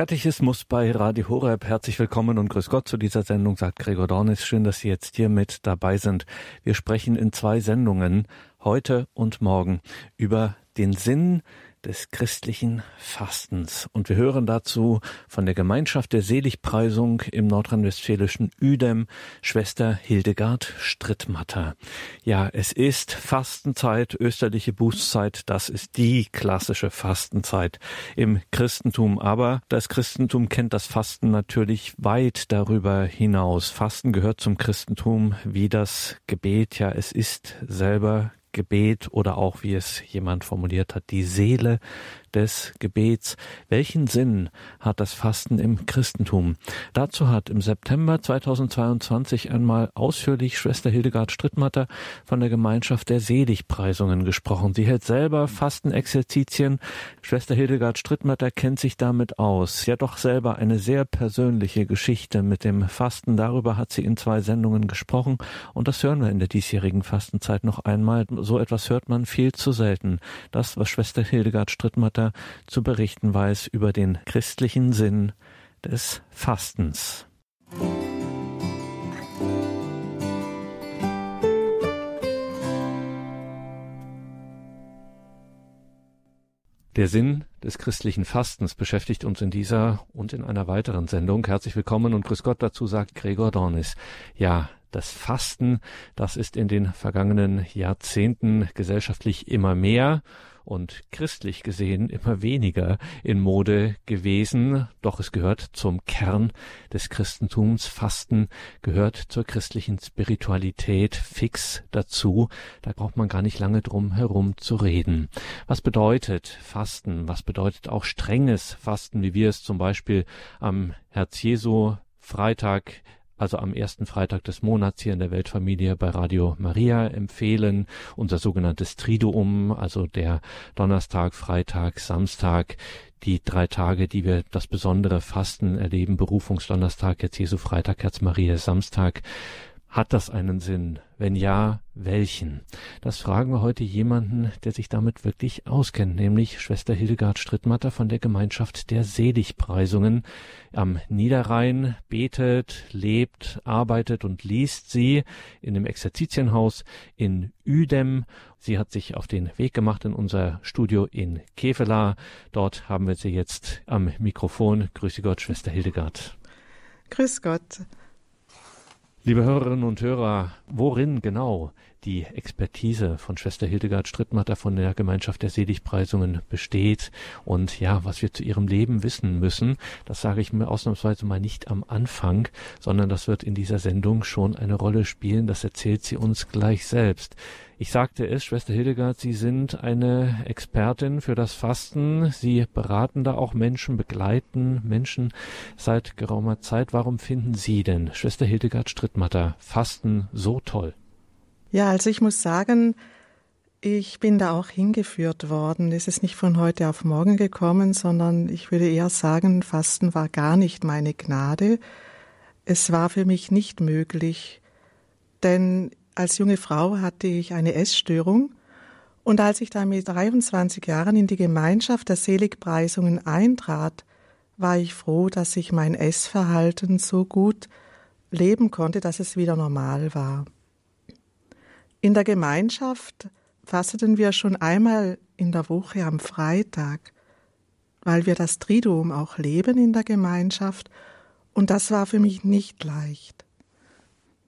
Katechismus bei Radio Horeb. Herzlich willkommen und grüß Gott zu dieser Sendung, sagt Gregor Dornis. Schön, dass Sie jetzt hier mit dabei sind. Wir sprechen in zwei Sendungen, heute und morgen, über den Sinn des christlichen Fastens. Und wir hören dazu von der Gemeinschaft der Seligpreisung im nordrhein-westfälischen Uedem, Schwester Hildegard Strittmatter. Ja, es ist Fastenzeit, österliche Bußzeit, das ist die klassische Fastenzeit im Christentum. Aber das Christentum kennt das Fasten natürlich weit darüber hinaus. Fasten gehört zum Christentum wie das Gebet. Ja, es ist selber Gebet oder auch, wie es jemand formuliert hat, die Seele des Gebets. Welchen Sinn hat das Fasten im Christentum? Dazu hat im September 2022 einmal ausführlich Schwester Hildegard Strittmatter von der Gemeinschaft der Seligpreisungen gesprochen. Sie hält selber Fastenexerzitien. Schwester Hildegard Strittmatter kennt sich damit aus. Hat doch selber eine sehr persönliche Geschichte mit dem Fasten. Darüber hat sie in zwei Sendungen gesprochen und das hören wir in der diesjährigen Fastenzeit noch einmal. So etwas hört man viel zu selten. Das, was Schwester Hildegard Strittmatter Vater zu berichten weiß über den christlichen Sinn des Fastens. Der Sinn des christlichen Fastens beschäftigt uns in dieser und in einer weiteren Sendung. Herzlich willkommen und grüß Gott dazu sagt Gregor Dornis. Ja, das Fasten, das ist in den vergangenen Jahrzehnten gesellschaftlich immer mehr und christlich gesehen immer weniger in Mode gewesen, doch es gehört zum Kern des Christentums. Fasten gehört zur christlichen Spiritualität fix dazu. Da braucht man gar nicht lange drum herum zu reden. Was bedeutet Fasten? Was bedeutet auch strenges Fasten, wie wir es zum Beispiel am Herz Jesu Freitag also am ersten Freitag des Monats hier in der Weltfamilie bei Radio Maria empfehlen. Unser sogenanntes Triduum, also der Donnerstag, Freitag, Samstag, die drei Tage, die wir das besondere Fasten erleben, Berufungsdonnerstag, jetzt Jesu Freitag, Herz Maria, Samstag, hat das einen Sinn? Wenn ja, welchen? Das fragen wir heute jemanden, der sich damit wirklich auskennt, nämlich Schwester Hildegard Strittmatter von der Gemeinschaft der Seligpreisungen. Am Niederrhein betet, lebt, arbeitet und liest sie in dem Exerzitienhaus in Uedem. Sie hat sich auf den Weg gemacht in unser Studio in Kevela. Dort haben wir sie jetzt am Mikrofon. Grüße Gott, Schwester Hildegard. Grüß Gott. Liebe Hörerinnen und Hörer, worin genau die Expertise von Schwester Hildegard Strittmatter von der Gemeinschaft der Seligpreisungen besteht und ja, was wir zu ihrem Leben wissen müssen, das sage ich mir ausnahmsweise mal nicht am Anfang, sondern das wird in dieser Sendung schon eine Rolle spielen, das erzählt sie uns gleich selbst. Ich sagte es, Schwester Hildegard, Sie sind eine Expertin für das Fasten. Sie beraten da auch Menschen, begleiten Menschen seit geraumer Zeit. Warum finden Sie denn, Schwester Hildegard Strittmatter, Fasten so toll? Ja, also ich muss sagen, ich bin da auch hingeführt worden. Es ist nicht von heute auf morgen gekommen, sondern ich würde eher sagen, Fasten war gar nicht meine Gnade. Es war für mich nicht möglich, denn als junge Frau hatte ich eine Essstörung und als ich dann mit 23 Jahren in die Gemeinschaft der Seligpreisungen eintrat, war ich froh, dass ich mein Essverhalten so gut leben konnte, dass es wieder normal war. In der Gemeinschaft fasteten wir schon einmal in der Woche am Freitag, weil wir das Triduum auch leben in der Gemeinschaft, und das war für mich nicht leicht.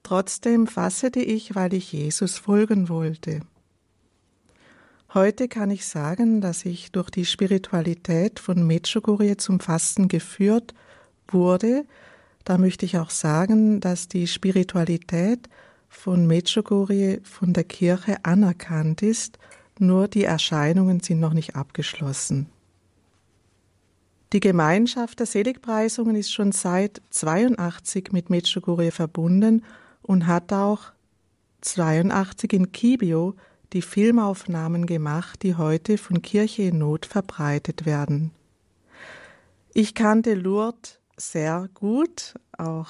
Trotzdem fassete ich, weil ich Jesus folgen wollte. Heute kann ich sagen, dass ich durch die Spiritualität von Medjugorje zum Fasten geführt wurde. Da möchte ich auch sagen, dass die Spiritualität von Medjugorje von der Kirche anerkannt ist, nur die Erscheinungen sind noch nicht abgeschlossen. Die Gemeinschaft der Seligpreisungen ist schon seit 82 mit Medjugorje verbunden und hat auch 82 in Kibio die Filmaufnahmen gemacht, die heute von Kirche in Not verbreitet werden. Ich kannte Lourdes sehr gut, auch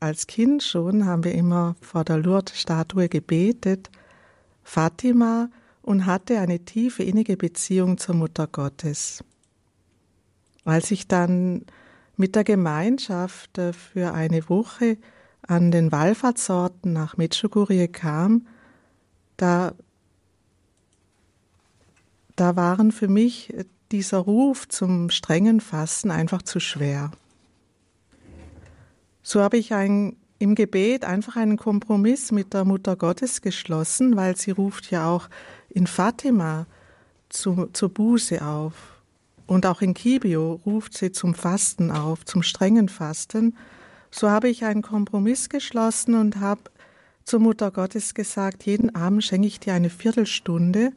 als Kind schon haben wir immer vor der Lourdes-Statue gebetet, Fatima und hatte eine tiefe innige Beziehung zur Mutter Gottes. Als ich dann mit der Gemeinschaft äh, für eine Woche an den Wallfahrtsorten nach Medjugorje kam, da, da waren für mich dieser Ruf zum strengen Fasten einfach zu schwer. So habe ich ein, im Gebet einfach einen Kompromiss mit der Mutter Gottes geschlossen, weil sie ruft ja auch in Fatima zu, zur Buße auf. Und auch in Kibio ruft sie zum Fasten auf, zum strengen Fasten. So habe ich einen Kompromiss geschlossen und habe zur Mutter Gottes gesagt, jeden Abend schenke ich dir eine Viertelstunde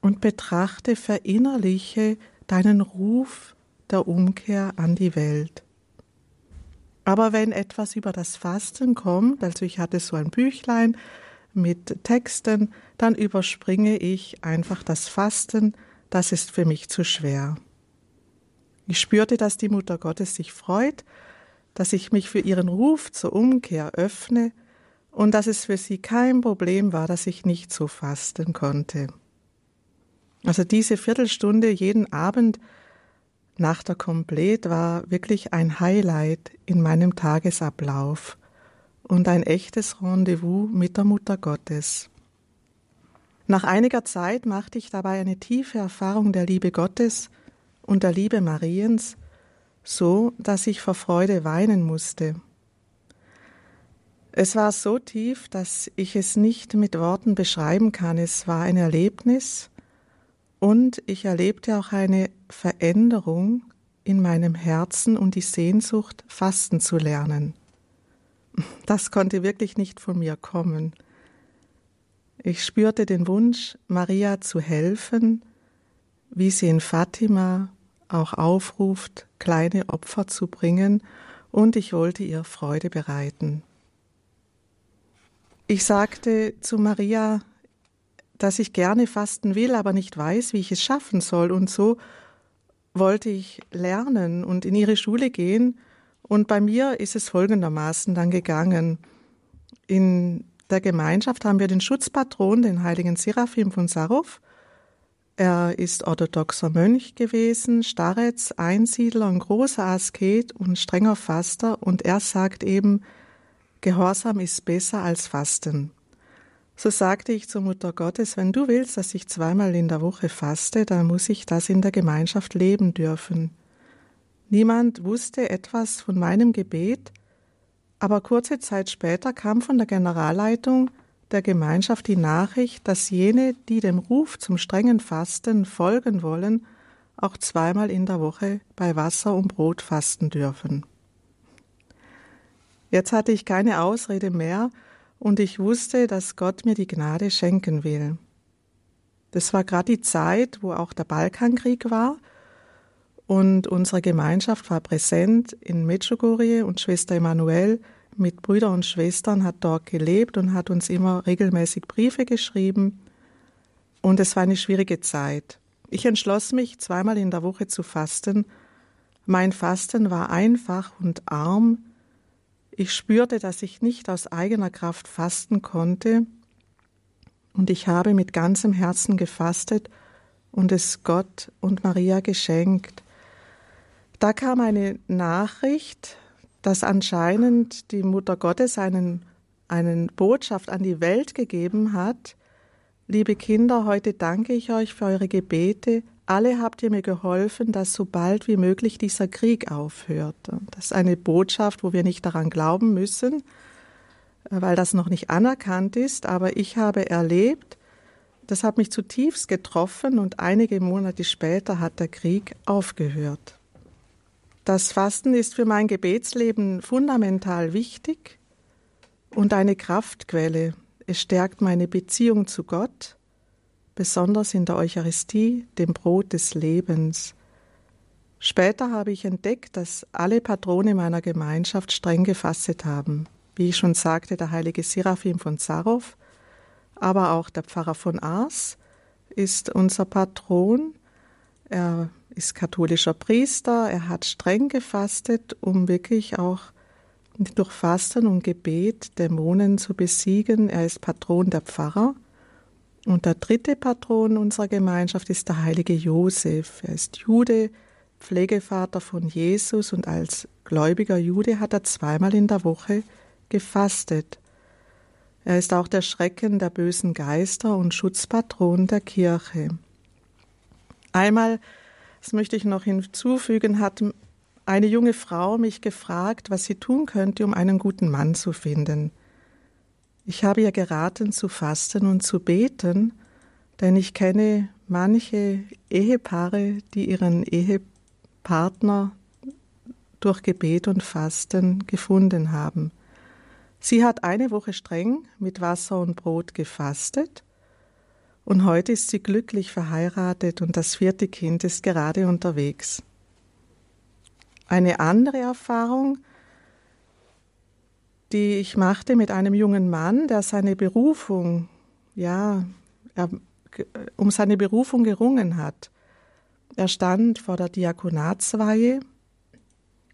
und betrachte, verinnerliche deinen Ruf der Umkehr an die Welt. Aber wenn etwas über das Fasten kommt, also ich hatte so ein Büchlein mit Texten, dann überspringe ich einfach das Fasten, das ist für mich zu schwer. Ich spürte, dass die Mutter Gottes sich freut, dass ich mich für ihren Ruf zur Umkehr öffne und dass es für sie kein Problem war, dass ich nicht so fasten konnte. Also diese Viertelstunde jeden Abend nach der Komplett war wirklich ein Highlight in meinem Tagesablauf und ein echtes Rendezvous mit der Mutter Gottes. Nach einiger Zeit machte ich dabei eine tiefe Erfahrung der Liebe Gottes und der Liebe Mariens, so dass ich vor Freude weinen musste. Es war so tief, dass ich es nicht mit Worten beschreiben kann. Es war ein Erlebnis und ich erlebte auch eine Veränderung in meinem Herzen und die Sehnsucht, fasten zu lernen. Das konnte wirklich nicht von mir kommen. Ich spürte den Wunsch, Maria zu helfen, wie sie in Fatima auch aufruft, kleine Opfer zu bringen, und ich wollte ihr Freude bereiten. Ich sagte zu Maria, dass ich gerne fasten will, aber nicht weiß, wie ich es schaffen soll, und so wollte ich lernen und in ihre Schule gehen, und bei mir ist es folgendermaßen dann gegangen. In der Gemeinschaft haben wir den Schutzpatron, den heiligen Seraphim von Sarov. Er ist orthodoxer Mönch gewesen, Starets, Einsiedler, ein großer Asket und strenger Faster, und er sagt eben, Gehorsam ist besser als Fasten. So sagte ich zur Mutter Gottes, wenn du willst, dass ich zweimal in der Woche faste, dann muss ich das in der Gemeinschaft leben dürfen. Niemand wusste etwas von meinem Gebet, aber kurze Zeit später kam von der Generalleitung der Gemeinschaft die Nachricht, dass jene, die dem Ruf zum strengen Fasten folgen wollen, auch zweimal in der Woche bei Wasser und Brot fasten dürfen. Jetzt hatte ich keine Ausrede mehr und ich wusste, dass Gott mir die Gnade schenken will. Das war gerade die Zeit, wo auch der Balkankrieg war und unsere Gemeinschaft war präsent in Medjugorje und Schwester Emanuel mit Brüdern und Schwestern hat dort gelebt und hat uns immer regelmäßig Briefe geschrieben. Und es war eine schwierige Zeit. Ich entschloss mich, zweimal in der Woche zu fasten. Mein Fasten war einfach und arm. Ich spürte, dass ich nicht aus eigener Kraft fasten konnte. Und ich habe mit ganzem Herzen gefastet und es Gott und Maria geschenkt. Da kam eine Nachricht, dass anscheinend die Mutter Gottes einen, einen Botschaft an die Welt gegeben hat. Liebe Kinder, heute danke ich euch für eure Gebete. Alle habt ihr mir geholfen, dass so bald wie möglich dieser Krieg aufhört. Das ist eine Botschaft, wo wir nicht daran glauben müssen, weil das noch nicht anerkannt ist. Aber ich habe erlebt, das hat mich zutiefst getroffen und einige Monate später hat der Krieg aufgehört. Das Fasten ist für mein Gebetsleben fundamental wichtig und eine Kraftquelle. Es stärkt meine Beziehung zu Gott, besonders in der Eucharistie, dem Brot des Lebens. Später habe ich entdeckt, dass alle Patrone meiner Gemeinschaft streng gefastet haben. Wie ich schon sagte, der heilige Seraphim von Zarow, aber auch der Pfarrer von Ars ist unser Patron. Er ist katholischer Priester, er hat streng gefastet, um wirklich auch durch Fasten und Gebet Dämonen zu besiegen. Er ist Patron der Pfarrer. Und der dritte Patron unserer Gemeinschaft ist der heilige Josef. Er ist Jude, Pflegevater von Jesus und als gläubiger Jude hat er zweimal in der Woche gefastet. Er ist auch der Schrecken der bösen Geister und Schutzpatron der Kirche. Einmal, das möchte ich noch hinzufügen, hat eine junge Frau mich gefragt, was sie tun könnte, um einen guten Mann zu finden. Ich habe ihr geraten zu fasten und zu beten, denn ich kenne manche Ehepaare, die ihren Ehepartner durch Gebet und Fasten gefunden haben. Sie hat eine Woche streng mit Wasser und Brot gefastet und heute ist sie glücklich verheiratet und das vierte Kind ist gerade unterwegs. Eine andere Erfahrung, die ich machte mit einem jungen Mann, der seine Berufung, ja, er, um seine Berufung gerungen hat. Er stand vor der Diakonatsweihe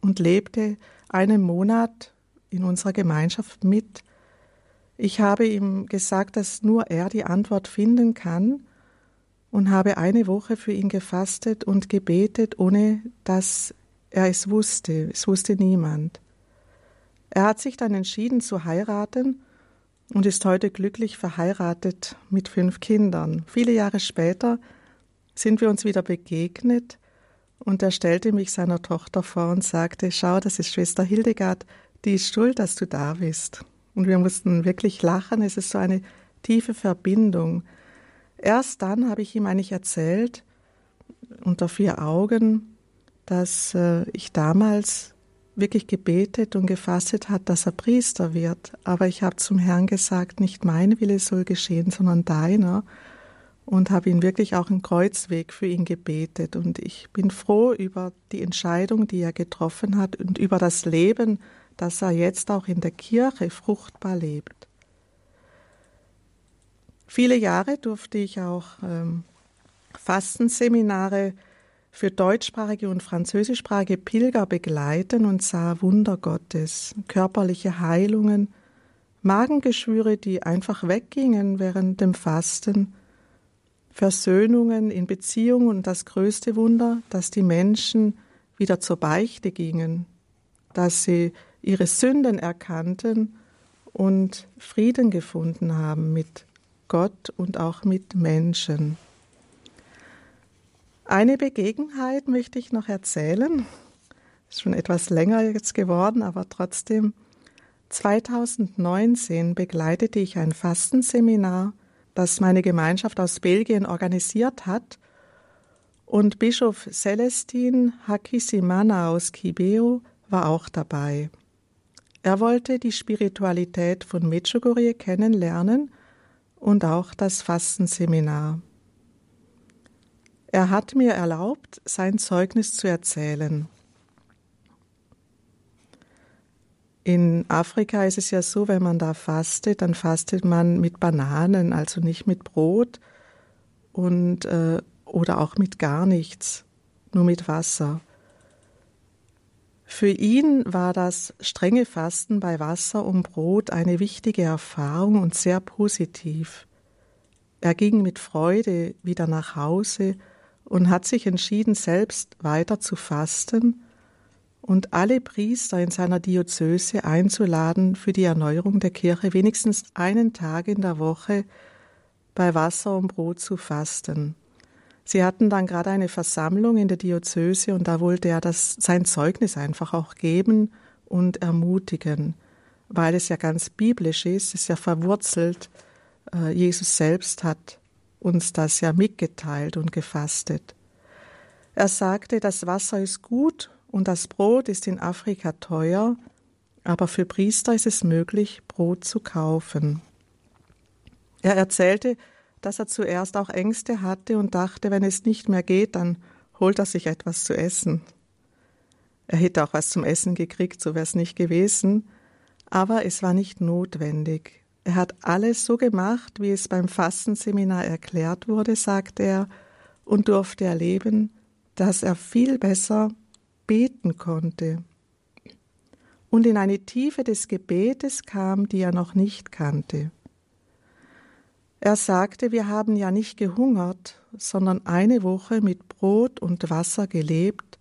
und lebte einen Monat in unserer Gemeinschaft mit. Ich habe ihm gesagt, dass nur er die Antwort finden kann und habe eine Woche für ihn gefastet und gebetet, ohne dass er es wusste. Es wusste niemand. Er hat sich dann entschieden zu heiraten und ist heute glücklich verheiratet mit fünf Kindern. Viele Jahre später sind wir uns wieder begegnet und er stellte mich seiner Tochter vor und sagte, schau, das ist Schwester Hildegard, die ist schuld, dass du da bist. Und wir mussten wirklich lachen, es ist so eine tiefe Verbindung. Erst dann habe ich ihm eigentlich erzählt, unter vier Augen, dass äh, ich damals wirklich gebetet und gefastet hat, dass er Priester wird. Aber ich habe zum Herrn gesagt, nicht mein Wille soll geschehen, sondern deiner und habe ihn wirklich auch einen Kreuzweg für ihn gebetet. Und ich bin froh über die Entscheidung, die er getroffen hat und über das Leben, das er jetzt auch in der Kirche fruchtbar lebt. Viele Jahre durfte ich auch ähm, Fastenseminare für deutschsprachige und französischsprachige Pilger begleiten und sah Wunder Gottes, körperliche Heilungen, Magengeschwüre, die einfach weggingen während dem Fasten, Versöhnungen in Beziehungen und das größte Wunder, dass die Menschen wieder zur Beichte gingen, dass sie ihre Sünden erkannten und Frieden gefunden haben mit Gott und auch mit Menschen. Eine Begebenheit möchte ich noch erzählen. Ist schon etwas länger jetzt geworden, aber trotzdem. 2019 begleitete ich ein Fastenseminar das meine Gemeinschaft aus Belgien organisiert hat. Und Bischof Celestin Hakisimana aus Kibeo war auch dabei. Er wollte die Spiritualität von Medjugorje kennenlernen und auch das Fastenseminar. Er hat mir erlaubt, sein Zeugnis zu erzählen. In Afrika ist es ja so, wenn man da fastet, dann fastet man mit Bananen, also nicht mit Brot und äh, oder auch mit gar nichts, nur mit Wasser. Für ihn war das strenge Fasten bei Wasser und Brot eine wichtige Erfahrung und sehr positiv. Er ging mit Freude wieder nach Hause und hat sich entschieden, selbst weiter zu fasten und alle Priester in seiner Diözese einzuladen, für die Erneuerung der Kirche wenigstens einen Tag in der Woche bei Wasser und Brot zu fasten. Sie hatten dann gerade eine Versammlung in der Diözese und da wollte er das, sein Zeugnis einfach auch geben und ermutigen, weil es ja ganz biblisch ist, es ist ja verwurzelt. Äh, Jesus selbst hat uns das ja mitgeteilt und gefastet. Er sagte, das Wasser ist gut und das Brot ist in Afrika teuer, aber für Priester ist es möglich, Brot zu kaufen. Er erzählte, dass er zuerst auch Ängste hatte und dachte, wenn es nicht mehr geht, dann holt er sich etwas zu essen. Er hätte auch was zum Essen gekriegt, so wäre es nicht gewesen, aber es war nicht notwendig. Er hat alles so gemacht, wie es beim Fastenseminar erklärt wurde, sagte er, und durfte erleben, dass er viel besser beten konnte und in eine Tiefe des Gebetes kam, die er noch nicht kannte. Er sagte, wir haben ja nicht gehungert, sondern eine Woche mit Brot und Wasser gelebt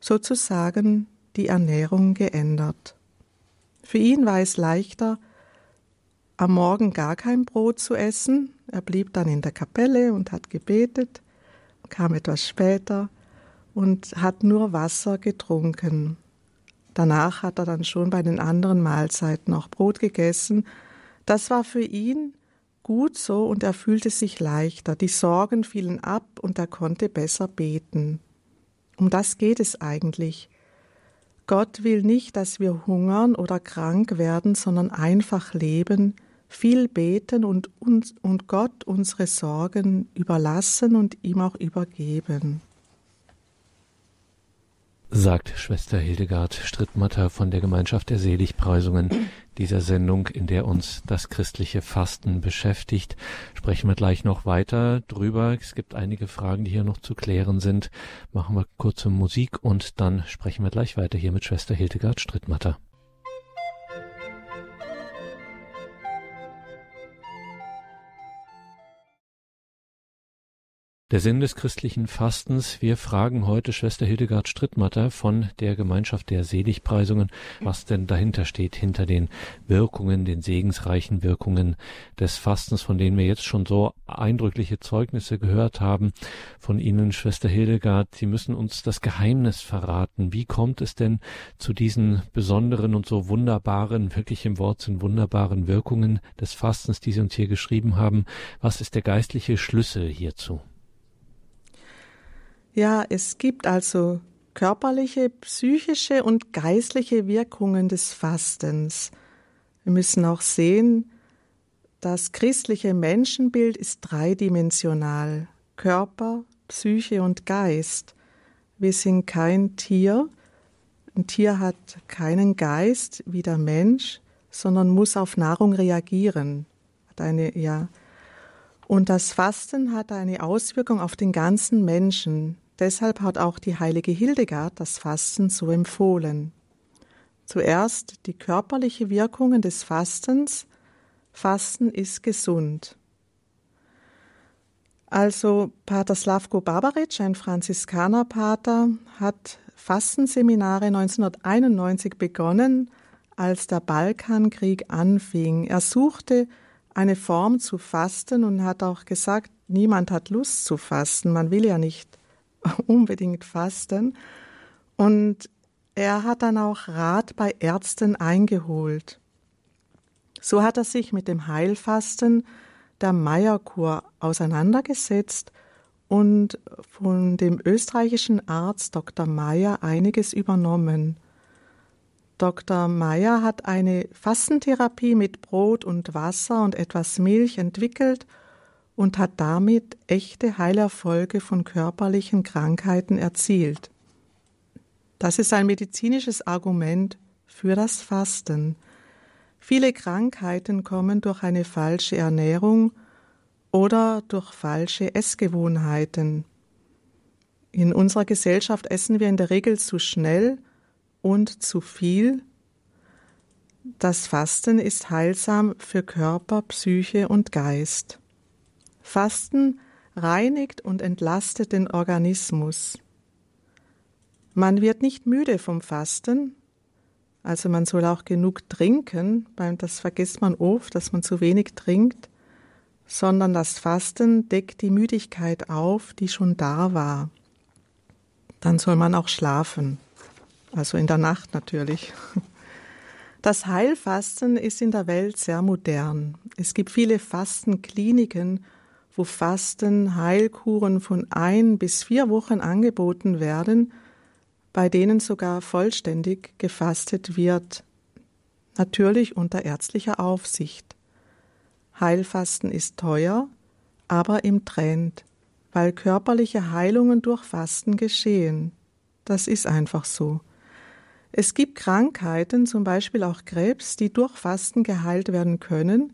sozusagen die Ernährung geändert. Für ihn war es leichter, am Morgen gar kein Brot zu essen. Er blieb dann in der Kapelle und hat gebetet, kam etwas später und hat nur Wasser getrunken. Danach hat er dann schon bei den anderen Mahlzeiten auch Brot gegessen. Das war für ihn gut so und er fühlte sich leichter. Die Sorgen fielen ab und er konnte besser beten. Um das geht es eigentlich. Gott will nicht, dass wir hungern oder krank werden, sondern einfach leben, viel beten und, uns, und Gott unsere Sorgen überlassen und ihm auch übergeben sagt Schwester Hildegard Strittmatter von der Gemeinschaft der Seligpreisungen dieser Sendung, in der uns das christliche Fasten beschäftigt. Sprechen wir gleich noch weiter drüber. Es gibt einige Fragen, die hier noch zu klären sind. Machen wir kurze Musik und dann sprechen wir gleich weiter hier mit Schwester Hildegard Strittmatter. Der Sinn des christlichen Fastens. Wir fragen heute Schwester Hildegard Strittmatter von der Gemeinschaft der Seligpreisungen, was denn dahinter steht, hinter den Wirkungen, den segensreichen Wirkungen des Fastens, von denen wir jetzt schon so eindrückliche Zeugnisse gehört haben. Von Ihnen, Schwester Hildegard, Sie müssen uns das Geheimnis verraten. Wie kommt es denn zu diesen besonderen und so wunderbaren, wirklich im Wort sind wunderbaren Wirkungen des Fastens, die Sie uns hier geschrieben haben? Was ist der geistliche Schlüssel hierzu? Ja, es gibt also körperliche, psychische und geistliche Wirkungen des Fastens. Wir müssen auch sehen, das christliche Menschenbild ist dreidimensional. Körper, Psyche und Geist. Wir sind kein Tier. Ein Tier hat keinen Geist wie der Mensch, sondern muss auf Nahrung reagieren. Hat eine, ja. Und das Fasten hat eine Auswirkung auf den ganzen Menschen. Deshalb hat auch die heilige Hildegard das Fasten so empfohlen. Zuerst die körperliche Wirkungen des Fastens. Fasten ist gesund. Also Pater Slavko Babaric, ein Franziskanerpater, hat Fastenseminare 1991 begonnen, als der Balkankrieg anfing. Er suchte eine Form zu fasten und hat auch gesagt, niemand hat Lust zu fasten, man will ja nicht unbedingt fasten. Und er hat dann auch Rat bei Ärzten eingeholt. So hat er sich mit dem Heilfasten der Meierkur auseinandergesetzt und von dem österreichischen Arzt Dr. Meyer einiges übernommen. Dr. Meyer hat eine Fastentherapie mit Brot und Wasser und etwas Milch entwickelt und hat damit echte Heilerfolge von körperlichen Krankheiten erzielt. Das ist ein medizinisches Argument für das Fasten. Viele Krankheiten kommen durch eine falsche Ernährung oder durch falsche Essgewohnheiten. In unserer Gesellschaft essen wir in der Regel zu schnell und zu viel. Das Fasten ist heilsam für Körper, Psyche und Geist. Fasten reinigt und entlastet den Organismus. Man wird nicht müde vom Fasten, also man soll auch genug trinken, das vergisst man oft, dass man zu wenig trinkt, sondern das Fasten deckt die Müdigkeit auf, die schon da war. Dann soll man auch schlafen, also in der Nacht natürlich. Das Heilfasten ist in der Welt sehr modern. Es gibt viele Fastenkliniken wo Fasten, Heilkuren von ein bis vier Wochen angeboten werden, bei denen sogar vollständig gefastet wird, natürlich unter ärztlicher Aufsicht. Heilfasten ist teuer, aber im Trend, weil körperliche Heilungen durch Fasten geschehen. Das ist einfach so. Es gibt Krankheiten, zum Beispiel auch Krebs, die durch Fasten geheilt werden können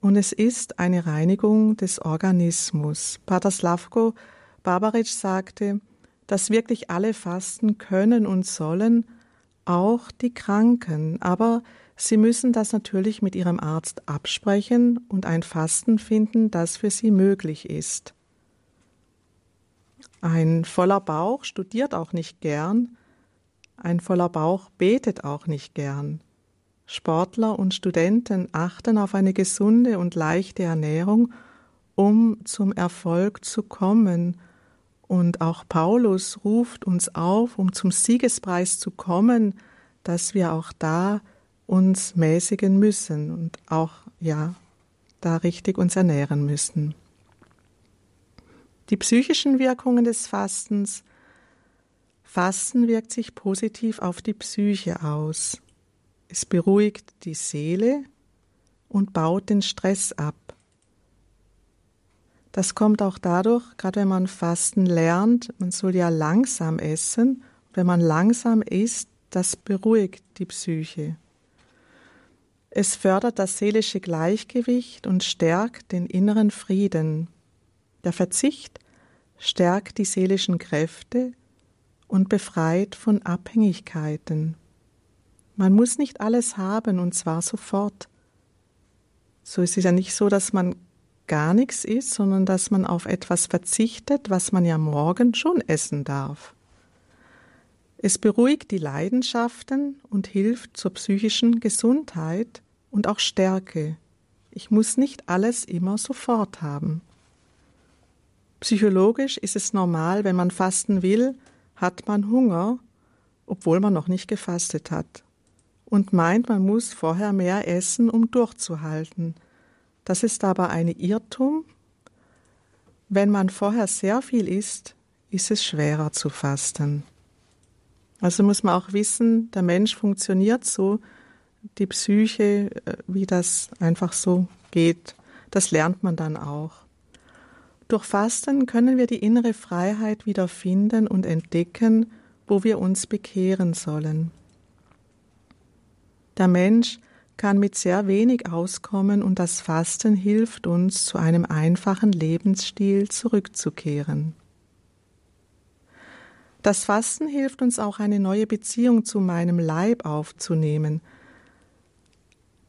und es ist eine Reinigung des Organismus. Pater Slavko Barbaric sagte, dass wirklich alle fasten können und sollen, auch die Kranken, aber sie müssen das natürlich mit ihrem Arzt absprechen und ein Fasten finden, das für sie möglich ist. Ein voller Bauch studiert auch nicht gern, ein voller Bauch betet auch nicht gern. Sportler und Studenten achten auf eine gesunde und leichte Ernährung, um zum Erfolg zu kommen. Und auch Paulus ruft uns auf, um zum Siegespreis zu kommen, dass wir auch da uns mäßigen müssen und auch, ja, da richtig uns ernähren müssen. Die psychischen Wirkungen des Fastens. Fasten wirkt sich positiv auf die Psyche aus. Es beruhigt die Seele und baut den Stress ab. Das kommt auch dadurch, gerade wenn man Fasten lernt, man soll ja langsam essen. Wenn man langsam isst, das beruhigt die Psyche. Es fördert das seelische Gleichgewicht und stärkt den inneren Frieden. Der Verzicht stärkt die seelischen Kräfte und befreit von Abhängigkeiten. Man muss nicht alles haben und zwar sofort. So ist es ja nicht so, dass man gar nichts isst, sondern dass man auf etwas verzichtet, was man ja morgen schon essen darf. Es beruhigt die Leidenschaften und hilft zur psychischen Gesundheit und auch Stärke. Ich muss nicht alles immer sofort haben. Psychologisch ist es normal, wenn man fasten will, hat man Hunger, obwohl man noch nicht gefastet hat, und meint, man muss vorher mehr essen, um durchzuhalten. Das ist aber ein Irrtum. Wenn man vorher sehr viel isst, ist es schwerer zu fasten. Also muss man auch wissen, der Mensch funktioniert so, die Psyche, äh, wie das einfach so geht. Das lernt man dann auch. Durch Fasten können wir die innere Freiheit wieder finden und entdecken, wo wir uns bekehren sollen. Der Mensch kann mit sehr wenig auskommen und das Fasten hilft uns, zu einem einfachen Lebensstil zurückzukehren. Das Fasten hilft uns auch eine neue Beziehung zu meinem Leib aufzunehmen.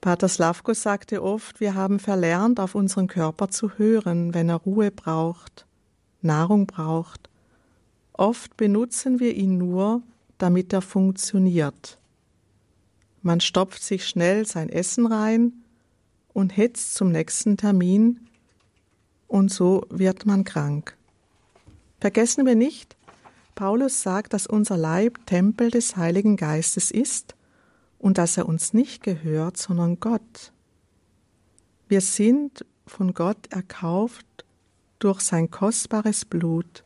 Pater Slavko sagte oft, wir haben verlernt, auf unseren Körper zu hören, wenn er Ruhe braucht, Nahrung braucht. Oft benutzen wir ihn nur, damit er funktioniert. Man stopft sich schnell sein Essen rein und hetzt zum nächsten Termin, und so wird man krank. Vergessen wir nicht, Paulus sagt, dass unser Leib Tempel des Heiligen Geistes ist und dass er uns nicht gehört, sondern Gott. Wir sind von Gott erkauft durch sein kostbares Blut.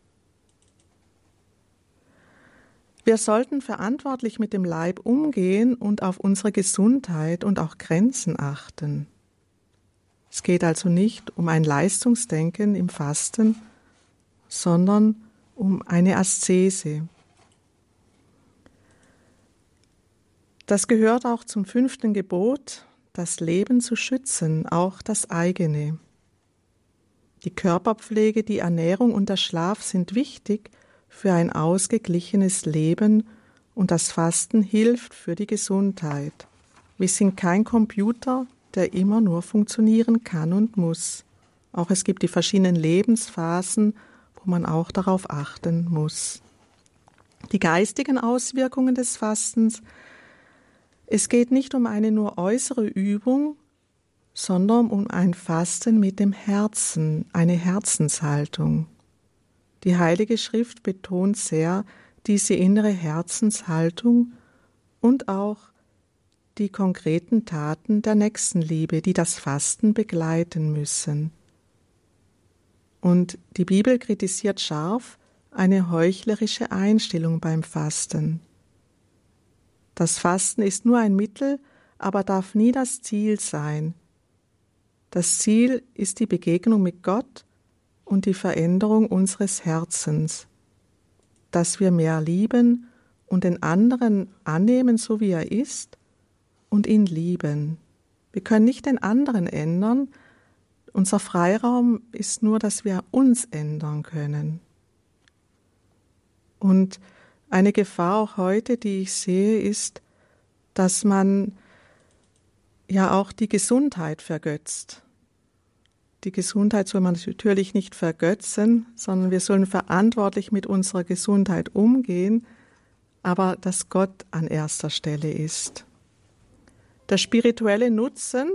Wir sollten verantwortlich mit dem Leib umgehen und auf unsere Gesundheit und auch Grenzen achten. Es geht also nicht um ein Leistungsdenken im Fasten, sondern um eine Aszese. Das gehört auch zum fünften Gebot, das Leben zu schützen, auch das eigene. Die Körperpflege, die Ernährung und der Schlaf sind wichtig für ein ausgeglichenes Leben und das Fasten hilft für die Gesundheit. Wir sind kein Computer, der immer nur funktionieren kann und muss. Auch es gibt die verschiedenen Lebensphasen, wo man auch darauf achten muss. Die geistigen Auswirkungen des Fastens es geht nicht um eine nur äußere Übung, sondern um ein Fasten mit dem Herzen, eine Herzenshaltung. Die Heilige Schrift betont sehr diese innere Herzenshaltung und auch die konkreten Taten der Nächstenliebe, die das Fasten begleiten müssen. Und die Bibel kritisiert scharf eine heuchlerische Einstellung beim Fasten. Das Fasten ist nur ein Mittel, aber darf nie das Ziel sein. Das Ziel ist die Begegnung mit Gott und die Veränderung unseres Herzens, dass wir mehr lieben und den anderen annehmen, so wie er ist, und ihn lieben. Wir können nicht den anderen ändern, unser Freiraum ist nur, dass wir uns ändern können. Und eine Gefahr auch heute, die ich sehe, ist, dass man ja auch die Gesundheit vergötzt. Die Gesundheit soll man natürlich nicht vergötzen, sondern wir sollen verantwortlich mit unserer Gesundheit umgehen. aber dass Gott an erster Stelle ist. Der spirituelle Nutzen,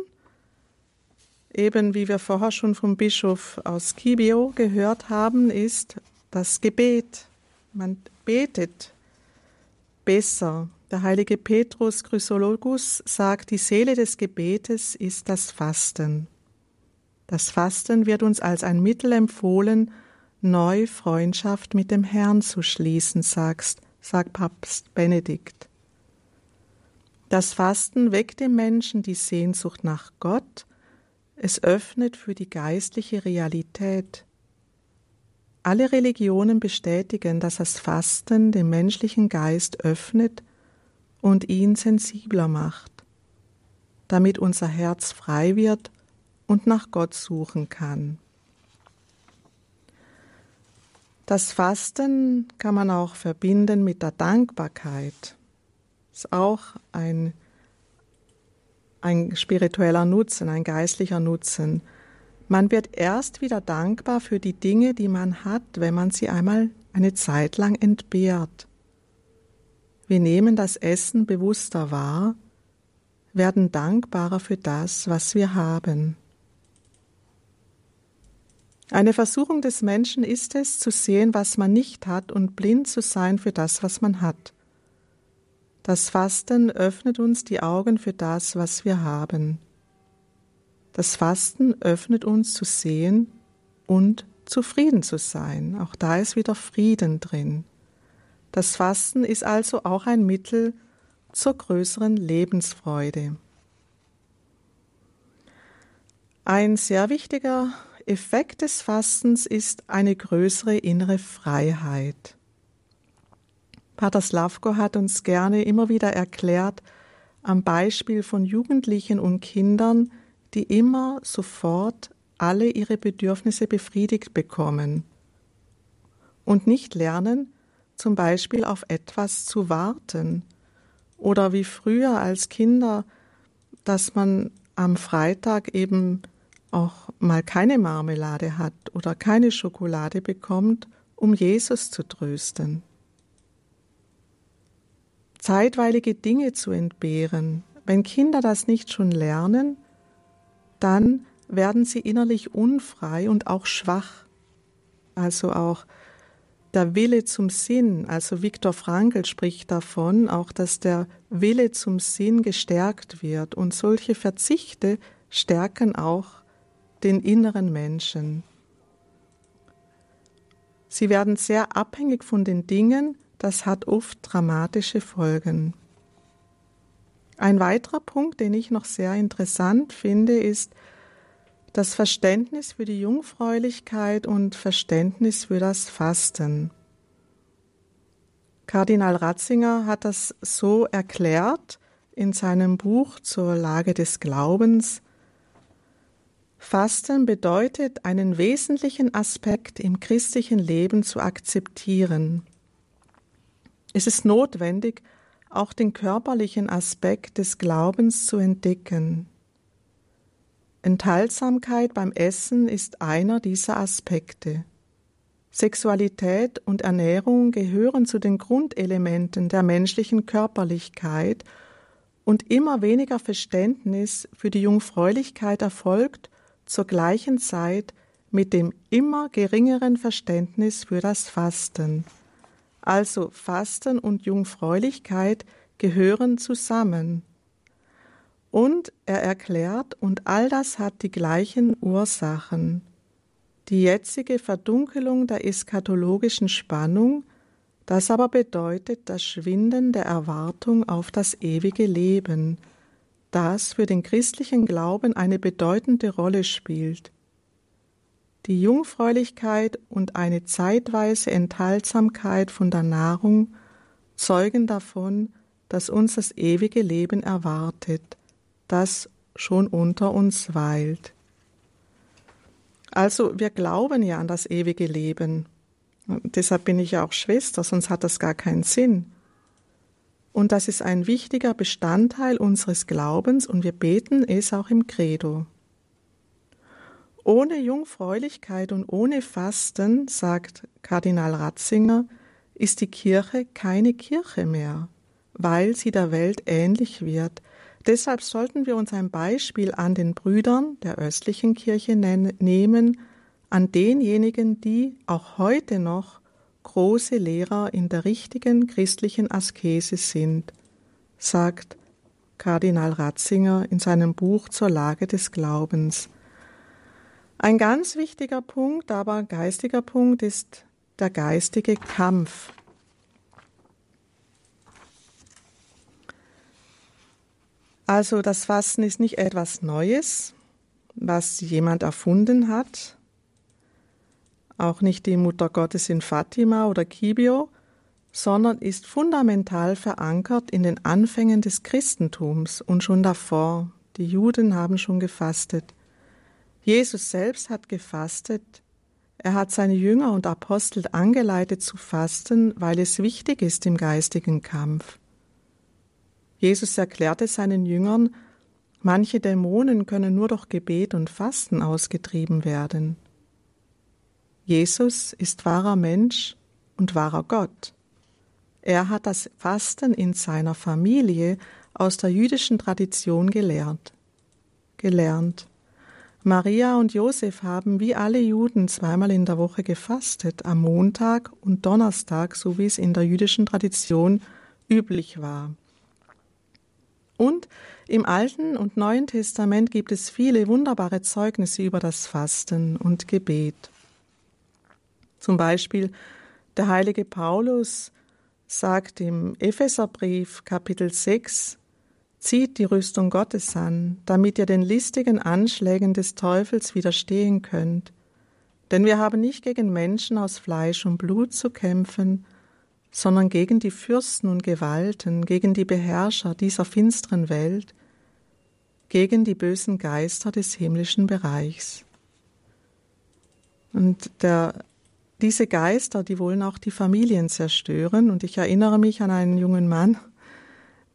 eben wie wir vorher schon vom Bischof aus Kibio gehört haben, ist das Gebet. Man betet besser. Der heilige Petrus Chrysologus sagt, die Seele des Gebetes ist das Fasten. Das Fasten wird uns als ein Mittel empfohlen, neu Freundschaft mit dem Herrn zu schließen, sagst, sagt Papst Benedikt. Das Fasten weckt im Menschen die Sehnsucht nach Gott, es öffnet für die geistliche Realität. Alle Religionen bestätigen, dass das Fasten den menschlichen Geist öffnet und ihn sensibler macht, damit unser Herz frei wird und nach Gott suchen kann. Das Fasten kann man auch verbinden mit der Dankbarkeit. Ist auch ein, ein spiritueller Nutzen, ein geistlicher Nutzen. Man wird erst wieder dankbar für die Dinge, die man hat, wenn man sie einmal eine Zeit lang entbehrt. Wir nehmen das Essen bewusster wahr, werden dankbarer für das, was wir haben. Eine Versuchung des Menschen ist es, zu sehen, was man nicht hat und blind zu sein für das, was man hat. Das Fasten öffnet uns die Augen für das, was wir haben. Das Fasten öffnet uns zu sehen und zufrieden zu sein. Auch da ist wieder Frieden drin. Das Fasten ist also auch ein Mittel zur größeren Lebensfreude. Ein sehr wichtiger Effekt des Fastens ist eine größere innere Freiheit. Pater Slavko hat uns gerne immer wieder erklärt, am Beispiel von Jugendlichen und Kindern, die immer sofort alle ihre Bedürfnisse befriedigt bekommen und nicht lernen, zum Beispiel auf etwas zu warten oder wie früher als Kinder, dass man am Freitag eben auch mal keine Marmelade hat oder keine Schokolade bekommt, um Jesus zu trösten. Zeitweilige Dinge zu entbehren. Wenn Kinder das nicht schon lernen, dann werden sie innerlich unfrei und auch schwach. Also auch der Wille zum Sinn, also Viktor Frankl spricht davon, auch dass der Wille zum Sinn gestärkt wird und solche Verzichte stärken auch den inneren Menschen. Sie werden sehr abhängig von den Dingen, das hat oft dramatische Folgen. Ein weiterer Punkt, den ich noch sehr interessant finde, ist das Verständnis für die Jungfräulichkeit und Verständnis für das Fasten. Kardinal Ratzinger hat das so erklärt in seinem Buch zur Lage des Glaubens, Fasten bedeutet, einen wesentlichen Aspekt im christlichen Leben zu akzeptieren. Es ist notwendig, auch den körperlichen Aspekt des Glaubens zu entdecken. Enthaltsamkeit beim Essen ist einer dieser Aspekte. Sexualität und Ernährung gehören zu den Grundelementen der menschlichen Körperlichkeit und immer weniger Verständnis für die Jungfräulichkeit erfolgt zur gleichen Zeit mit dem immer geringeren Verständnis für das Fasten. Also Fasten und Jungfräulichkeit gehören zusammen. Und er erklärt, und all das hat die gleichen Ursachen. Die jetzige Verdunkelung der eschatologischen Spannung, das aber bedeutet das Schwinden der Erwartung auf das ewige Leben, das für den christlichen Glauben eine bedeutende Rolle spielt. Die Jungfräulichkeit und eine zeitweise Enthaltsamkeit von der Nahrung zeugen davon, dass uns das ewige Leben erwartet, das schon unter uns weilt. Also wir glauben ja an das ewige Leben. Und deshalb bin ich ja auch Schwester, sonst hat das gar keinen Sinn. Und das ist ein wichtiger Bestandteil unseres Glaubens und wir beten es auch im Credo. Ohne Jungfräulichkeit und ohne Fasten, sagt Kardinal Ratzinger, ist die Kirche keine Kirche mehr, weil sie der Welt ähnlich wird. Deshalb sollten wir uns ein Beispiel an den Brüdern der östlichen Kirche nehmen, an denjenigen, die auch heute noch große Lehrer in der richtigen christlichen Askese sind, sagt Kardinal Ratzinger in seinem Buch zur Lage des Glaubens. Ein ganz wichtiger Punkt, aber geistiger Punkt ist der geistige Kampf. Also das Fasten ist nicht etwas Neues, was jemand erfunden hat, auch nicht die Mutter Gottes in Fatima oder Kibio, sondern ist fundamental verankert in den Anfängen des Christentums und schon davor. Die Juden haben schon gefastet. Jesus selbst hat gefastet. Er hat seine Jünger und Apostel angeleitet zu fasten, weil es wichtig ist im geistigen Kampf. Jesus erklärte seinen Jüngern, manche Dämonen können nur durch Gebet und Fasten ausgetrieben werden. Jesus ist wahrer Mensch und wahrer Gott. Er hat das Fasten in seiner Familie aus der jüdischen Tradition gelehrt. Gelernt. Maria und Josef haben wie alle Juden zweimal in der Woche gefastet, am Montag und Donnerstag, so wie es in der jüdischen Tradition üblich war. Und im Alten und Neuen Testament gibt es viele wunderbare Zeugnisse über das Fasten und Gebet. Zum Beispiel der heilige Paulus sagt im Epheserbrief Kapitel 6, Zieht die Rüstung Gottes an, damit ihr den listigen Anschlägen des Teufels widerstehen könnt. Denn wir haben nicht gegen Menschen aus Fleisch und Blut zu kämpfen, sondern gegen die Fürsten und Gewalten, gegen die Beherrscher dieser finsteren Welt, gegen die bösen Geister des himmlischen Bereichs. Und der diese Geister, die wollen auch die Familien zerstören. Und ich erinnere mich an einen jungen Mann,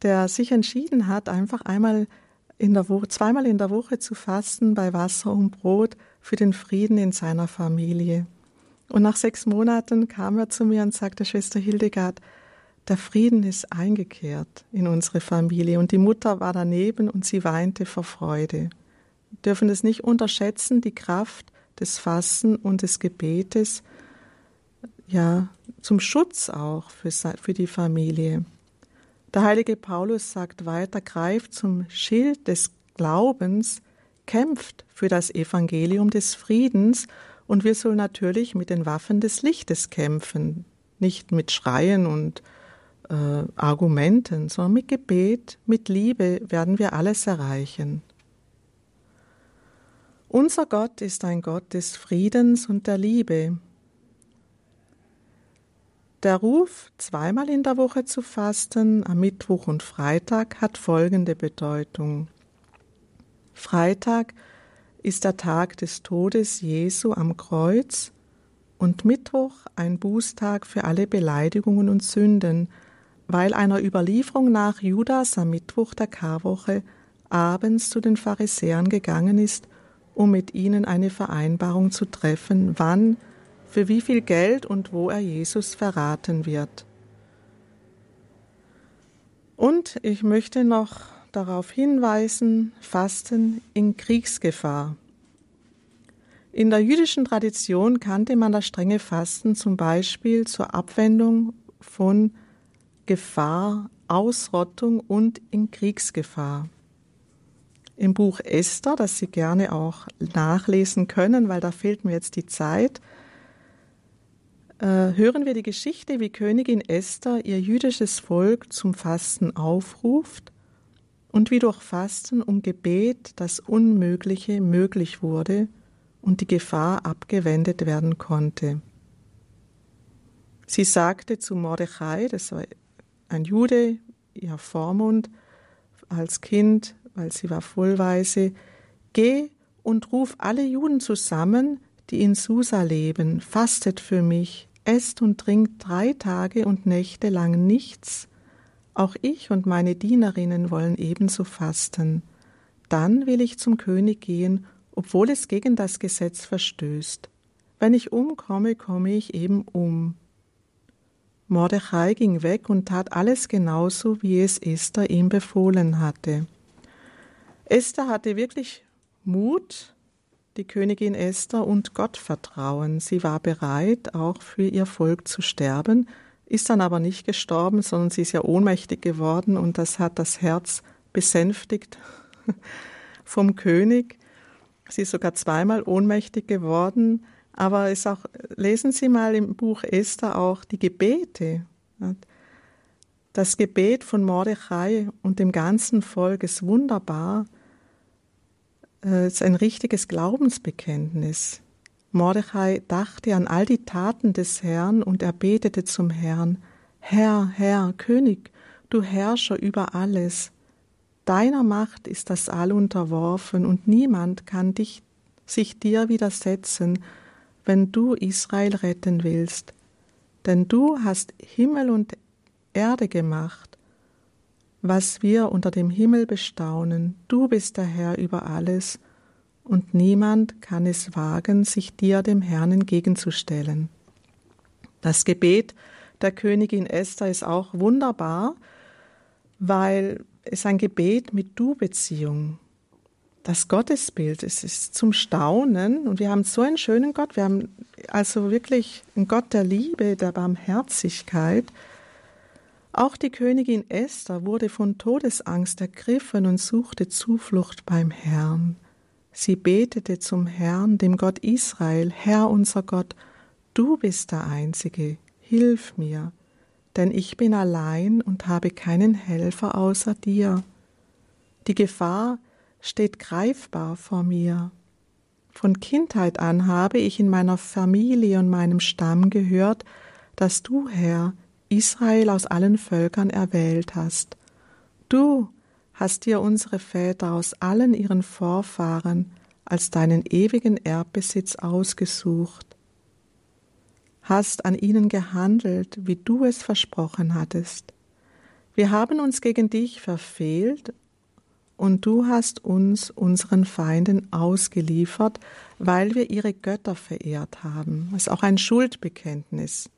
der sich entschieden hat, einfach einmal in der Woche, zweimal in der Woche zu fasten bei Wasser und Brot für den Frieden in seiner Familie. Und nach sechs Monaten kam er zu mir und sagte, Schwester Hildegard, der Frieden ist eingekehrt in unsere Familie. Und die Mutter war daneben und sie weinte vor Freude. Wir dürfen es nicht unterschätzen, die Kraft des Fasten und des Gebetes, ja, zum Schutz auch für, für die Familie. Der heilige Paulus sagt weiter, greift zum Schild des Glaubens, kämpft für das Evangelium des Friedens und wir sollen natürlich mit den Waffen des Lichtes kämpfen, nicht mit Schreien und äh, Argumenten, sondern mit Gebet, mit Liebe werden wir alles erreichen. Unser Gott ist ein Gott des Friedens und der Liebe. Der Ruf, zweimal in der Woche zu fasten, am Mittwoch und Freitag, hat folgende Bedeutung. Freitag ist der Tag des Todes Jesu am Kreuz und Mittwoch ein Bußtag für alle Beleidigungen und Sünden, weil einer Überlieferung nach Judas am Mittwoch der Karwoche abends zu den Pharisäern gegangen ist, um mit ihnen eine Vereinbarung zu treffen, wann für wie viel Geld und wo er Jesus verraten wird. Und ich möchte noch darauf hinweisen, Fasten in Kriegsgefahr. In der jüdischen Tradition kannte man das strenge Fasten zum Beispiel zur Abwendung von Gefahr, Ausrottung und in Kriegsgefahr. Im Buch Esther, das Sie gerne auch nachlesen können, weil da fehlt mir jetzt die Zeit, hören wir die Geschichte, wie Königin Esther ihr jüdisches Volk zum Fasten aufruft und wie durch Fasten und Gebet das Unmögliche möglich wurde und die Gefahr abgewendet werden konnte. Sie sagte zu Mordechai, das war ein Jude, ihr Vormund, als Kind, weil sie war vollweise, geh und ruf alle Juden zusammen, die in Susa leben, fastet für mich, esst und trinkt drei Tage und Nächte lang nichts. Auch ich und meine Dienerinnen wollen ebenso fasten. Dann will ich zum König gehen, obwohl es gegen das Gesetz verstößt. Wenn ich umkomme, komme ich eben um. Mordechai ging weg und tat alles genauso, wie es Esther ihm befohlen hatte. Esther hatte wirklich Mut, die Königin Esther und Gottvertrauen. Sie war bereit, auch für ihr Volk zu sterben, ist dann aber nicht gestorben, sondern sie ist ja ohnmächtig geworden und das hat das Herz besänftigt vom König. Sie ist sogar zweimal ohnmächtig geworden, aber es auch, lesen Sie mal im Buch Esther auch die Gebete. Das Gebet von Mordechai und dem ganzen Volk ist wunderbar. Es ist ein richtiges Glaubensbekenntnis. Mordechai dachte an all die Taten des Herrn und er betete zum Herrn, Herr, Herr, König, du Herrscher über alles, deiner Macht ist das All unterworfen und niemand kann dich, sich dir widersetzen, wenn du Israel retten willst. Denn du hast Himmel und Erde gemacht, was wir unter dem Himmel bestaunen, du bist der Herr über alles, und niemand kann es wagen, sich dir, dem Herrn, entgegenzustellen. Das Gebet der Königin Esther ist auch wunderbar, weil es ein Gebet mit Du-Beziehung. Das Gottesbild, es ist zum Staunen und wir haben so einen schönen Gott. Wir haben also wirklich einen Gott der Liebe, der Barmherzigkeit. Auch die Königin Esther wurde von Todesangst ergriffen und suchte Zuflucht beim Herrn. Sie betete zum Herrn, dem Gott Israel, Herr unser Gott, du bist der Einzige, hilf mir, denn ich bin allein und habe keinen Helfer außer dir. Die Gefahr steht greifbar vor mir. Von Kindheit an habe ich in meiner Familie und meinem Stamm gehört, dass du, Herr, Israel aus allen Völkern erwählt hast. Du hast dir unsere Väter aus allen ihren Vorfahren als deinen ewigen Erbbesitz ausgesucht, hast an ihnen gehandelt, wie du es versprochen hattest. Wir haben uns gegen dich verfehlt und du hast uns unseren Feinden ausgeliefert, weil wir ihre Götter verehrt haben. Das ist auch ein Schuldbekenntnis.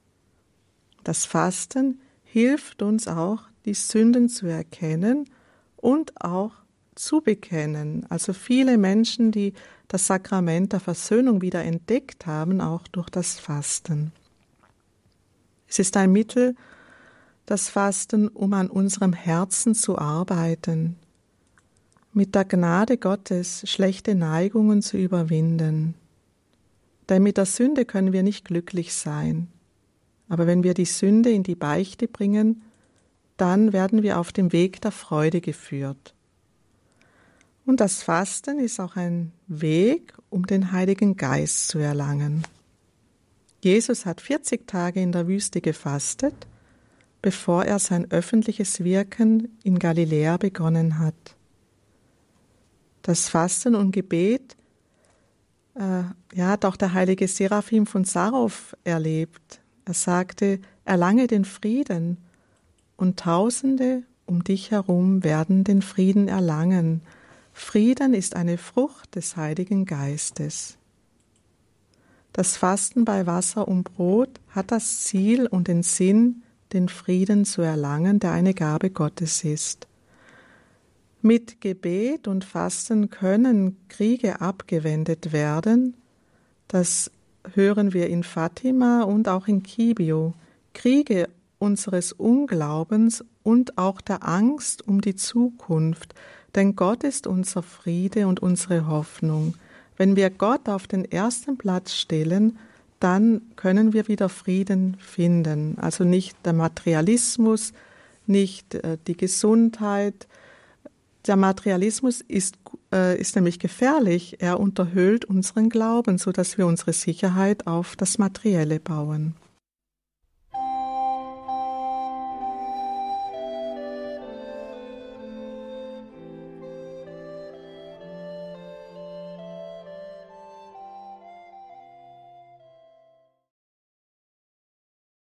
Das Fasten hilft uns auch, die Sünden zu erkennen und auch zu bekennen. Also viele Menschen, die das Sakrament der Versöhnung wieder entdeckt haben, auch durch das Fasten. Es ist ein Mittel, das Fasten, um an unserem Herzen zu arbeiten, mit der Gnade Gottes schlechte Neigungen zu überwinden. Denn mit der Sünde können wir nicht glücklich sein. Aber wenn wir die Sünde in die Beichte bringen, dann werden wir auf dem Weg der Freude geführt. Und das Fasten ist auch ein Weg, um den Heiligen Geist zu erlangen. Jesus hat 40 Tage in der Wüste gefastet, bevor er sein öffentliches Wirken in Galiläa begonnen hat. Das Fasten und Gebet äh, ja, hat auch der heilige Seraphim von Sarov erlebt. Er sagte, erlange den Frieden und Tausende um dich herum werden den Frieden erlangen. Frieden ist eine Frucht des Heiligen Geistes. Das Fasten bei Wasser und Brot hat das Ziel und den Sinn, den Frieden zu erlangen, der eine Gabe Gottes ist. Mit Gebet und Fasten können Kriege abgewendet werden. Das hören wir in Fatima und auch in Kibio. Kriege unseres Unglaubens und auch der Angst um die Zukunft, denn Gott ist unser Friede und unsere Hoffnung. Wenn wir Gott auf den ersten Platz stellen, dann können wir wieder Frieden finden. Also nicht der Materialismus, nicht äh, die Gesundheit. Der Materialismus ist, äh, ist nämlich gefährlich. Er unterhöhlt unseren Glauben, sodass wir unsere Sicherheit auf das Materielle bauen.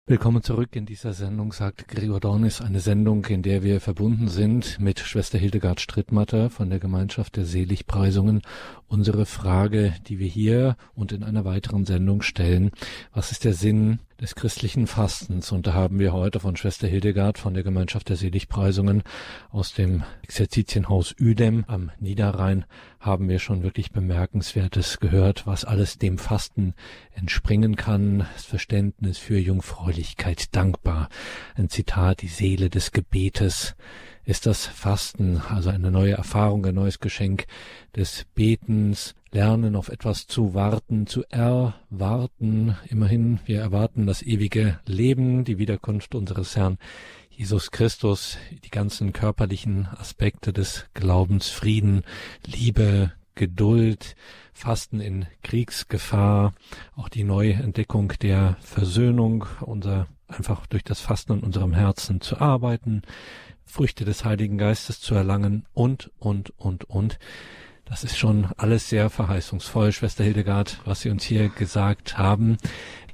Willkommen zurück in dieser Sendung, sagt Gregor Dornis, eine Sendung, in der wir verbunden sind mit Schwester Hildegard Strittmatter von der Gemeinschaft der Seligpreisungen. Unsere Frage, die wir hier und in einer weiteren Sendung stellen, was ist der Sinn des christlichen Fastens. Und da haben wir heute von Schwester Hildegard von der Gemeinschaft der Seligpreisungen aus dem Exerzitienhaus Üdem am Niederrhein haben wir schon wirklich Bemerkenswertes gehört, was alles dem Fasten entspringen kann. Das Verständnis für Jungfräulichkeit dankbar. Ein Zitat, die Seele des Gebetes ist das Fasten, also eine neue Erfahrung, ein neues Geschenk des Betens, lernen auf etwas zu warten, zu erwarten. Immerhin, wir erwarten das ewige Leben, die Wiederkunft unseres Herrn Jesus Christus, die ganzen körperlichen Aspekte des Glaubens, Frieden, Liebe, Geduld, Fasten in Kriegsgefahr, auch die Neuentdeckung der Versöhnung, unser einfach durch das Fasten in unserem Herzen zu arbeiten, Früchte des Heiligen Geistes zu erlangen und, und, und, und. Das ist schon alles sehr verheißungsvoll, Schwester Hildegard, was Sie uns hier gesagt haben.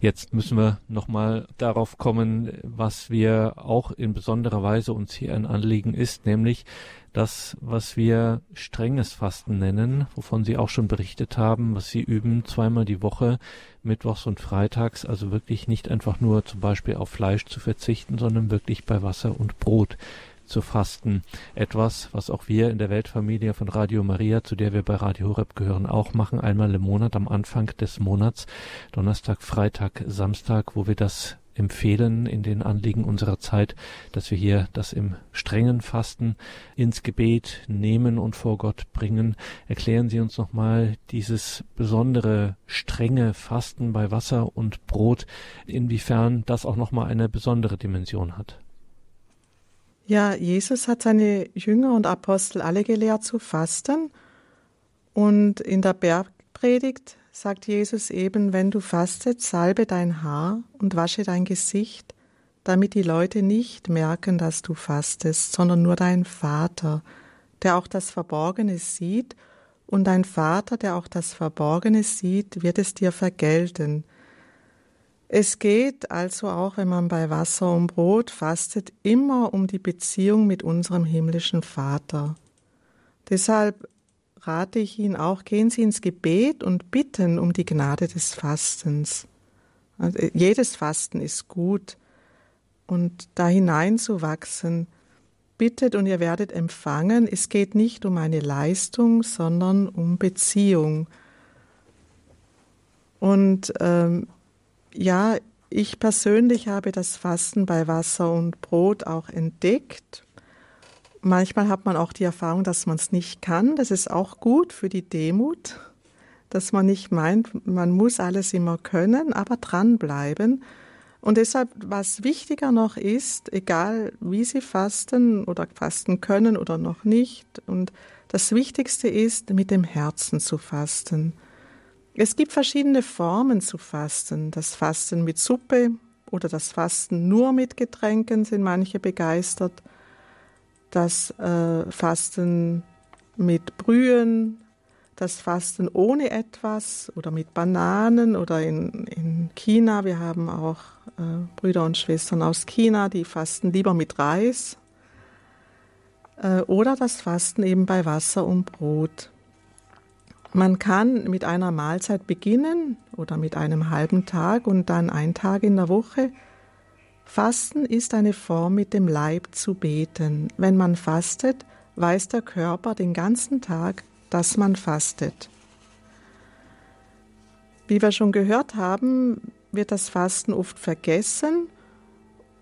Jetzt müssen wir nochmal darauf kommen, was wir auch in besonderer Weise uns hier ein Anliegen ist, nämlich das, was wir strenges Fasten nennen, wovon Sie auch schon berichtet haben, was Sie üben zweimal die Woche, mittwochs und freitags, also wirklich nicht einfach nur zum Beispiel auf Fleisch zu verzichten, sondern wirklich bei Wasser und Brot zu fasten. Etwas, was auch wir in der Weltfamilie von Radio Maria, zu der wir bei Radio Horeb gehören, auch machen, einmal im Monat am Anfang des Monats, Donnerstag, Freitag, Samstag, wo wir das empfehlen in den Anliegen unserer Zeit, dass wir hier das im strengen Fasten ins Gebet nehmen und vor Gott bringen. Erklären Sie uns nochmal dieses besondere strenge Fasten bei Wasser und Brot, inwiefern das auch nochmal eine besondere Dimension hat. Ja, Jesus hat seine Jünger und Apostel alle gelehrt zu fasten. Und in der Bergpredigt sagt Jesus eben, wenn du fastet, salbe dein Haar und wasche dein Gesicht, damit die Leute nicht merken, dass du fastest, sondern nur dein Vater, der auch das Verborgene sieht, und dein Vater, der auch das Verborgene sieht, wird es dir vergelten. Es geht also auch, wenn man bei Wasser und Brot fastet, immer um die Beziehung mit unserem himmlischen Vater. Deshalb rate ich Ihnen auch, gehen Sie ins Gebet und bitten um die Gnade des Fastens. Also jedes Fasten ist gut und da hineinzuwachsen, bittet und ihr werdet empfangen. Es geht nicht um eine Leistung, sondern um Beziehung. Und ähm, ja, ich persönlich habe das Fasten bei Wasser und Brot auch entdeckt. Manchmal hat man auch die Erfahrung, dass man es nicht kann. Das ist auch gut für die Demut, dass man nicht meint, man muss alles immer können, aber dranbleiben. Und deshalb, was wichtiger noch ist, egal wie Sie fasten oder fasten können oder noch nicht, und das Wichtigste ist, mit dem Herzen zu fasten. Es gibt verschiedene Formen zu fasten. Das Fasten mit Suppe oder das Fasten nur mit Getränken sind manche begeistert. Das äh, Fasten mit Brühen, das Fasten ohne etwas oder mit Bananen oder in, in China. Wir haben auch äh, Brüder und Schwestern aus China, die fasten lieber mit Reis. Äh, oder das Fasten eben bei Wasser und Brot. Man kann mit einer Mahlzeit beginnen oder mit einem halben Tag und dann ein Tag in der Woche. Fasten ist eine Form, mit dem Leib zu beten. Wenn man fastet, weiß der Körper den ganzen Tag, dass man fastet. Wie wir schon gehört haben, wird das Fasten oft vergessen,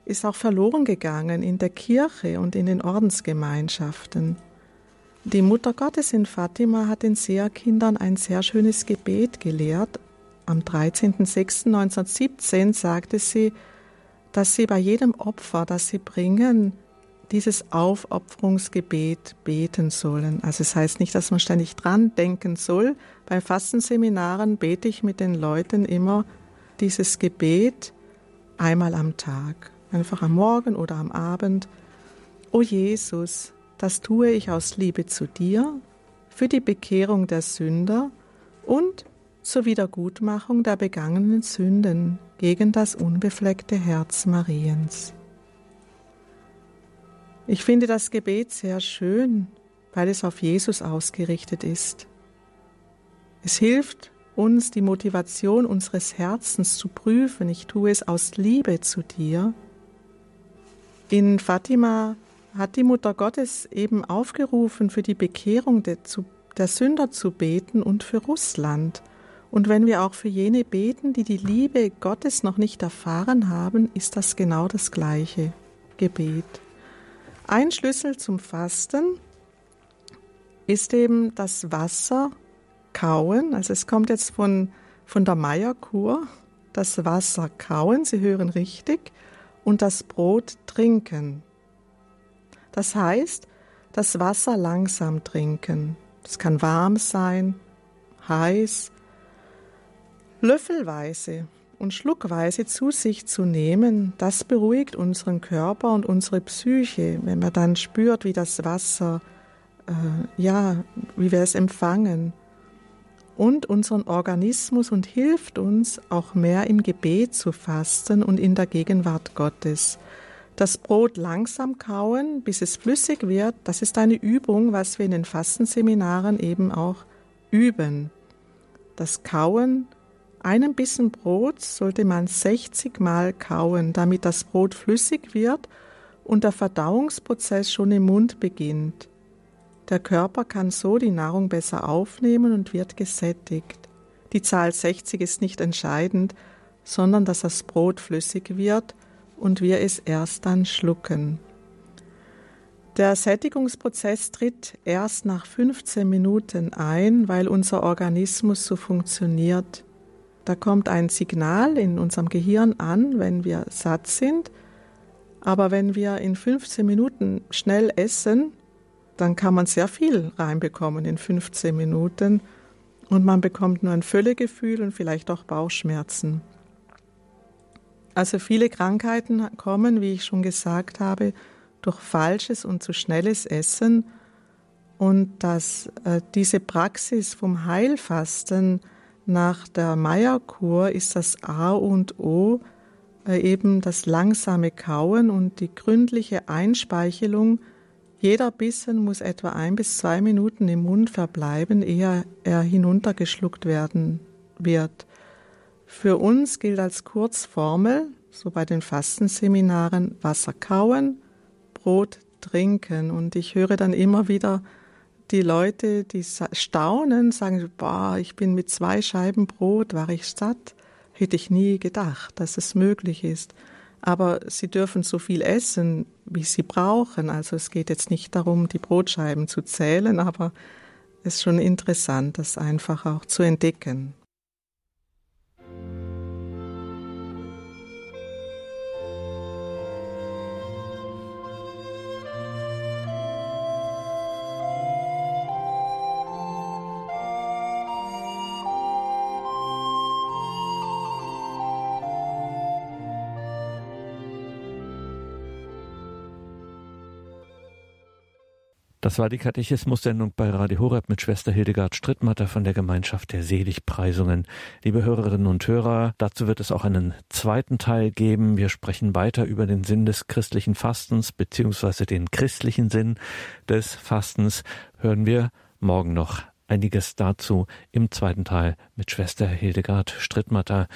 ist auch verloren gegangen in der Kirche und in den Ordensgemeinschaften. Die Mutter Gottes in Fatima hat den Seherkindern ein sehr schönes Gebet gelehrt. Am 13.06.1917 sagte sie, dass sie bei jedem Opfer, das sie bringen, dieses Aufopferungsgebet beten sollen. Also es heißt nicht, dass man ständig dran denken soll. Bei Fastenseminaren bete ich mit den Leuten immer dieses Gebet einmal am Tag, einfach am Morgen oder am Abend. O Jesus, das tue ich aus Liebe zu dir, für die Bekehrung der Sünder und zur Wiedergutmachung der begangenen Sünden gegen das unbefleckte Herz Mariens. Ich finde das Gebet sehr schön, weil es auf Jesus ausgerichtet ist. Es hilft, uns die Motivation unseres Herzens zu prüfen. Ich tue es aus Liebe zu dir. In Fatima hat die Mutter Gottes eben aufgerufen, für die Bekehrung der, der Sünder zu beten und für Russland. Und wenn wir auch für jene beten, die die Liebe Gottes noch nicht erfahren haben, ist das genau das gleiche Gebet. Ein Schlüssel zum Fasten ist eben das Wasser kauen. Also es kommt jetzt von, von der Meierkur, das Wasser kauen, Sie hören richtig, und das Brot trinken. Das heißt, das Wasser langsam trinken. Es kann warm sein, heiß, löffelweise und schluckweise zu sich zu nehmen, das beruhigt unseren Körper und unsere Psyche, wenn man dann spürt, wie das Wasser, äh, ja, wie wir es empfangen und unseren Organismus und hilft uns auch mehr im Gebet zu fasten und in der Gegenwart Gottes. Das Brot langsam kauen, bis es flüssig wird, das ist eine Übung, was wir in den Fastenseminaren eben auch üben. Das Kauen, einen Bissen Brot sollte man 60 Mal kauen, damit das Brot flüssig wird und der Verdauungsprozess schon im Mund beginnt. Der Körper kann so die Nahrung besser aufnehmen und wird gesättigt. Die Zahl 60 ist nicht entscheidend, sondern dass das Brot flüssig wird und wir es erst dann schlucken. Der Sättigungsprozess tritt erst nach 15 Minuten ein, weil unser Organismus so funktioniert. Da kommt ein Signal in unserem Gehirn an, wenn wir satt sind, aber wenn wir in 15 Minuten schnell essen, dann kann man sehr viel reinbekommen in 15 Minuten und man bekommt nur ein Völlegefühl und vielleicht auch Bauchschmerzen. Also viele Krankheiten kommen, wie ich schon gesagt habe, durch falsches und zu schnelles Essen und dass äh, diese Praxis vom Heilfasten nach der Meierkur ist das A und O äh, eben das langsame Kauen und die gründliche Einspeichelung. Jeder Bissen muss etwa ein bis zwei Minuten im Mund verbleiben, ehe er hinuntergeschluckt werden wird. Für uns gilt als Kurzformel, so bei den Fastenseminaren, Wasser kauen, Brot trinken. Und ich höre dann immer wieder die Leute, die staunen, sagen, boah, ich bin mit zwei Scheiben Brot, war ich satt. Hätte ich nie gedacht, dass es möglich ist. Aber sie dürfen so viel essen, wie sie brauchen. Also es geht jetzt nicht darum, die Brotscheiben zu zählen, aber es ist schon interessant, das einfach auch zu entdecken. Das war die Katechismus-Sendung bei Radio Horeb mit Schwester Hildegard Strittmatter von der Gemeinschaft der Seligpreisungen. Liebe Hörerinnen und Hörer, dazu wird es auch einen zweiten Teil geben. Wir sprechen weiter über den Sinn des christlichen Fastens beziehungsweise den christlichen Sinn des Fastens. Hören wir morgen noch einiges dazu im zweiten Teil mit Schwester Hildegard Strittmatter.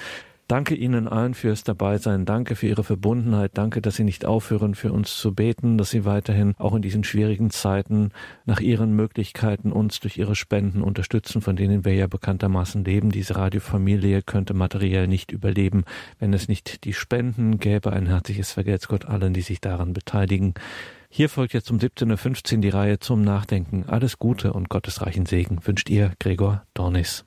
Danke Ihnen allen fürs Dabeisein. Danke für Ihre Verbundenheit. Danke, dass Sie nicht aufhören, für uns zu beten, dass Sie weiterhin auch in diesen schwierigen Zeiten nach Ihren Möglichkeiten uns durch Ihre Spenden unterstützen, von denen wir ja bekanntermaßen leben. Diese Radiofamilie könnte materiell nicht überleben, wenn es nicht die Spenden gäbe. Ein herzliches Vergelt's Gott allen, die sich daran beteiligen. Hier folgt jetzt um 17.15 Uhr die Reihe zum Nachdenken. Alles Gute und gottesreichen Segen wünscht ihr Gregor Dornis.